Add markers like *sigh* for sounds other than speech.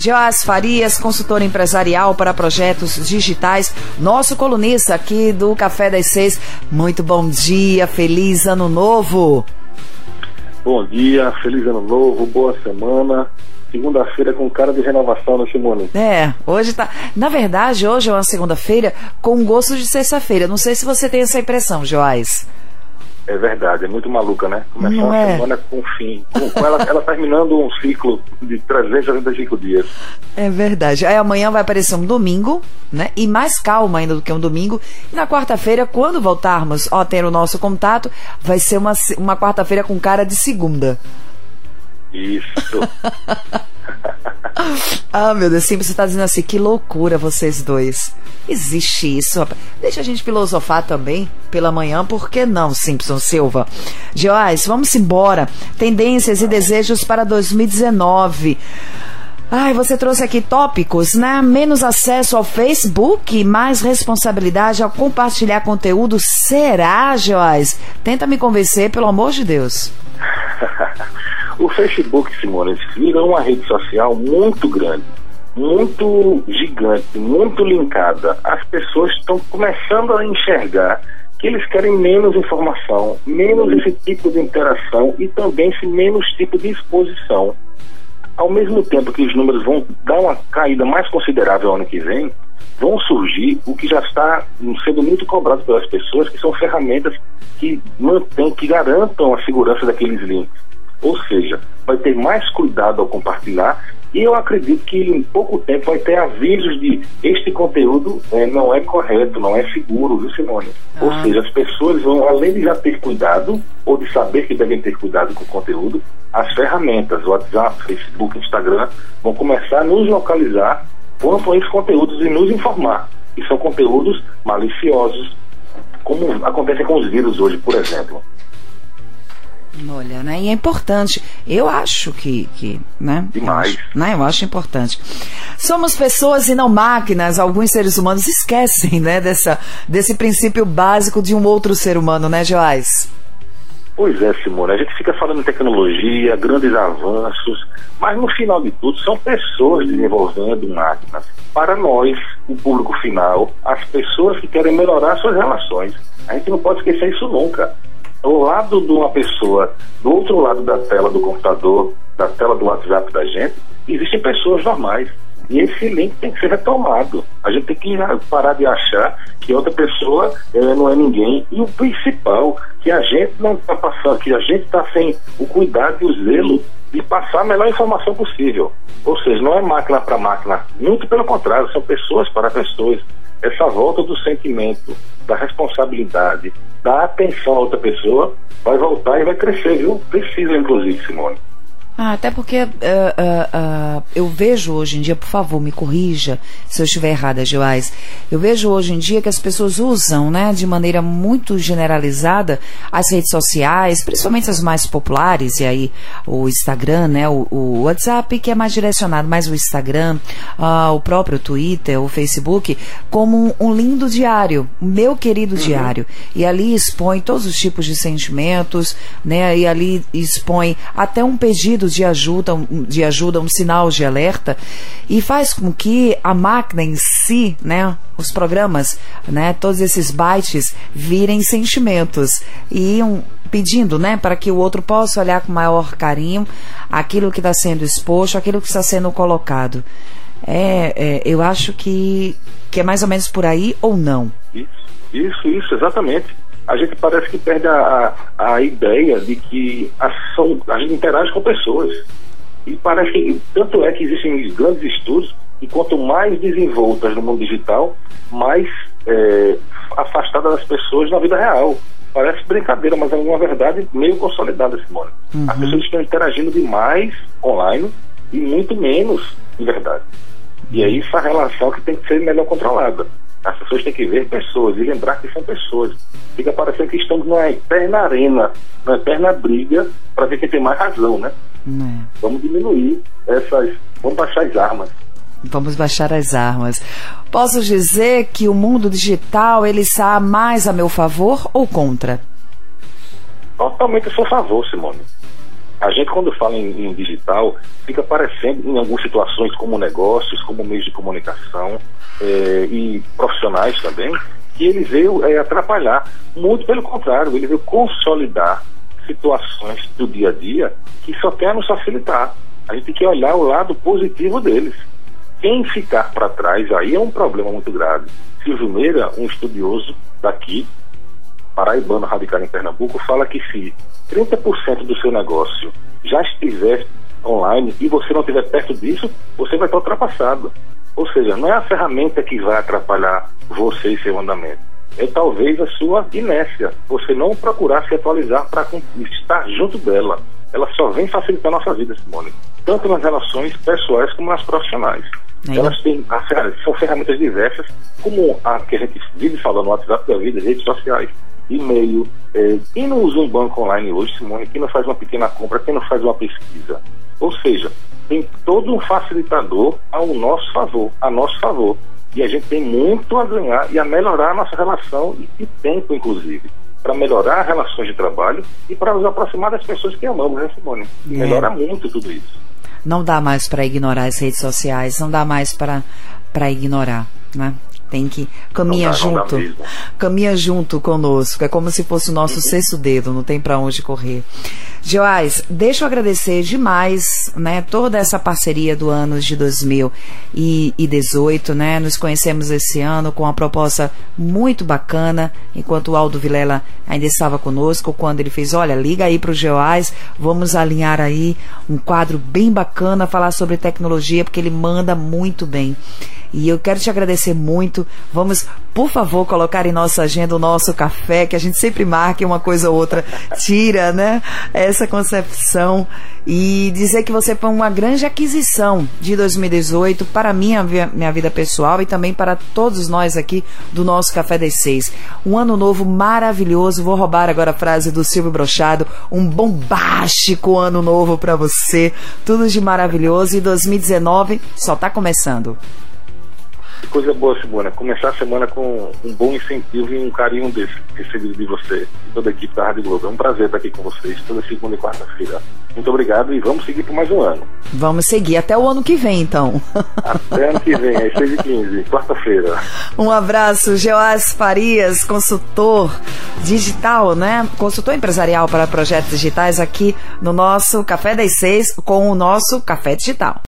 Joás Farias, consultor empresarial para projetos digitais, nosso colunista aqui do Café das Seis. Muito bom dia, feliz ano novo. Bom dia, feliz ano novo, boa semana. Segunda-feira com cara de renovação, né, Simone? É, hoje tá. Na verdade, hoje é uma segunda-feira com gosto de sexta-feira. Não sei se você tem essa impressão, Joás. É verdade, é muito maluca, né? Começar Não uma é? semana com fim. Com, ela, ela terminando um ciclo de 365 dias. É verdade. Aí amanhã vai aparecer um domingo, né? E mais calma ainda do que um domingo. E na quarta-feira, quando voltarmos, ó, ter o nosso contato, vai ser uma, uma quarta-feira com cara de segunda. Isso. *laughs* Ah, meu Deus, sempre você tá dizendo assim, que loucura vocês dois. Existe isso, rapaz. Deixa a gente filosofar também pela manhã, por que não, Simpson Silva? Joás, vamos embora. Tendências e desejos para 2019. Ai, você trouxe aqui tópicos, né? Menos acesso ao Facebook, mais responsabilidade ao compartilhar conteúdo. Será, Joás? Tenta me convencer, pelo amor de Deus. *laughs* o Facebook, Simone, virou uma rede social muito grande, muito gigante, muito linkada. As pessoas estão começando a enxergar que eles querem menos informação, menos esse tipo de interação e também esse menos tipo de exposição. Ao mesmo tempo que os números vão dar uma caída mais considerável ano que vem, vão surgir o que já está sendo muito cobrado pelas pessoas, que são ferramentas que mantêm, que garantam a segurança daqueles links. Ou seja, vai ter mais cuidado ao compartilhar e eu acredito que em pouco tempo vai ter avisos de este conteúdo eh, não é correto, não é seguro, viu, Simone? Ou Ah. seja, as pessoas vão, além de já ter cuidado, ou de saber que devem ter cuidado com o conteúdo, as ferramentas, WhatsApp, Facebook, Instagram, vão começar a nos localizar quanto a esses conteúdos e nos informar. E são conteúdos maliciosos, como acontece com os vírus hoje, por exemplo. Olha, né? E é importante. Eu acho que, que né? Demais. Eu acho, né? Eu acho importante. Somos pessoas e não máquinas. Alguns seres humanos esquecem, né? Dessa, desse princípio básico de um outro ser humano, né, Joás? Pois é, Simone, a gente fica falando em tecnologia, grandes avanços, mas no final de tudo são pessoas desenvolvendo máquinas. Para nós, o público final, as pessoas que querem melhorar suas relações. A gente não pode esquecer isso nunca. Ao lado de uma pessoa, do outro lado da tela do computador, da tela do WhatsApp da gente, existem pessoas normais. E esse link tem que ser retomado. A gente tem que parar de achar que outra pessoa eh, não é ninguém. E o principal, que a gente não está passando, que a gente está sem o cuidado e o zelo de passar a melhor informação possível. Ou seja, não é máquina para máquina. Muito pelo contrário, são pessoas para pessoas. Essa volta do sentimento, da responsabilidade, da atenção a outra pessoa, vai voltar e vai crescer, viu? Precisa, inclusive, Simone. Ah, até porque ah, ah, ah, eu vejo hoje em dia, por favor, me corrija se eu estiver errada, Joás. Eu vejo hoje em dia que as pessoas usam, né, de maneira muito generalizada as redes sociais, principalmente as mais populares, e aí o Instagram, né, o, o WhatsApp que é mais direcionado, mas o Instagram, ah, o próprio Twitter, o Facebook, como um, um lindo diário, meu querido diário. E ali expõe todos os tipos de sentimentos, né, e ali expõe até um pedido de ajuda, um- de ajuda, um sinal de alerta, e faz com que a máquina em si, né, os programas, né, todos esses bytes virem sentimentos e um, pedindo, né, para que o outro possa olhar com maior carinho aquilo que está sendo exposto, aquilo que está sendo colocado. É, é, eu acho que, que é mais ou menos por aí ou não. Isso, isso, isso, exatamente. A gente parece que perde a, a, ideia de que a, são, a gente interage com pessoas. E parece que, tanto é que existem grandes estudos, e quanto mais desenvoltas no mundo digital, mais é, afastadas das pessoas na vida real. Parece brincadeira, mas é uma verdade meio consolidada, Simone. As pessoas estão interagindo demais online e muito menos de verdade. E é isso a relação que tem que ser melhor controlada. As pessoas têm que ver pessoas e lembrar que são pessoas. Fica parecendo que estamos numa eterna arena, numa eterna briga para ver quem tem mais razão, né? Né? Vamos diminuir essas. Vamos baixar as armas. Vamos baixar as armas. Posso dizer que o mundo digital ele está mais a meu favor ou contra? Totalmente a seu favor, Simone. A gente, quando fala em, em, digital, fica parecendo, em algumas situações, como negócios, como meios de comunicação é, e profissionais também, que ele veio é, atrapalhar. Muito pelo contrário, ele veio consolidar situações do dia a dia que só quer nos facilitar. A gente tem que olhar o lado positivo deles. Quem ficar para trás aí é um problema muito grave. Silvio Meira, um estudioso daqui, paraibano radicado em Pernambuco, fala que se 30% do seu negócio já estiver online e você não estiver perto disso, você vai estar ultrapassado. Ou seja, não é a ferramenta que vai atrapalhar você e seu andamento. É talvez a sua inércia. Você não procurar se atualizar para estar junto dela. Ela só vem facilitar a nossa vida, Simone. Tanto nas relações pessoais como nas profissionais. Elas têm, são ferramentas diversas, como a que a gente vive falando no WhatsApp da vida, redes sociais, e-mail. É, quem não usa um banco online hoje, Simone, quem não faz uma pequena compra, quem não faz uma pesquisa? Ou seja, tem todo um facilitador ao nosso favor, a nosso favor. E a gente tem muito a ganhar e a melhorar a nossa relação e, e tempo, inclusive, para melhorar as relações de trabalho e para nos aproximar das pessoas que amamos, né, Simone? É. Melhora muito tudo isso. Não dá mais para ignorar as redes sociais, não dá mais para ignorar, né? Tem que caminha dá, junto, caminha junto conosco. É como se fosse o nosso uhum. sexto dedo, não tem para onde correr. Joás, deixa eu agradecer demais, né, toda essa parceria do ano de 2018, né? Nos conhecemos esse ano com uma proposta muito bacana, enquanto o Aldo Vilela ainda estava conosco, quando ele fez, olha, liga aí para o Joás, vamos alinhar aí um quadro bem bacana, falar sobre tecnologia, porque ele manda muito bem. E eu quero te agradecer muito. Vamos, por favor, colocar em nossa agenda o nosso café, que a gente sempre marque uma coisa ou outra, tira, né? Essa concepção e dizer que você foi uma grande aquisição de 2018 para minha, minha vida pessoal e também para todos nós aqui do nosso Café das Seis. Um ano novo maravilhoso. Vou roubar agora a frase do Silvio Brochado. Um bombástico ano novo para você. Tudo de maravilhoso e 2019 só está começando. Que coisa boa, Simona. Começar a semana com um bom incentivo e um carinho desse recebido de você e toda a equipe da Rádio Globo. É um prazer estar aqui com vocês toda segunda e quarta-feira. Muito obrigado e vamos seguir por mais um ano. Vamos seguir até o ano que vem, então. Até ano que vem, às 6 h 15 quarta-feira. Um abraço, Geoás Farias, consultor digital, né? Consultor empresarial para projetos digitais aqui no nosso Café das Seis com o nosso Café Digital.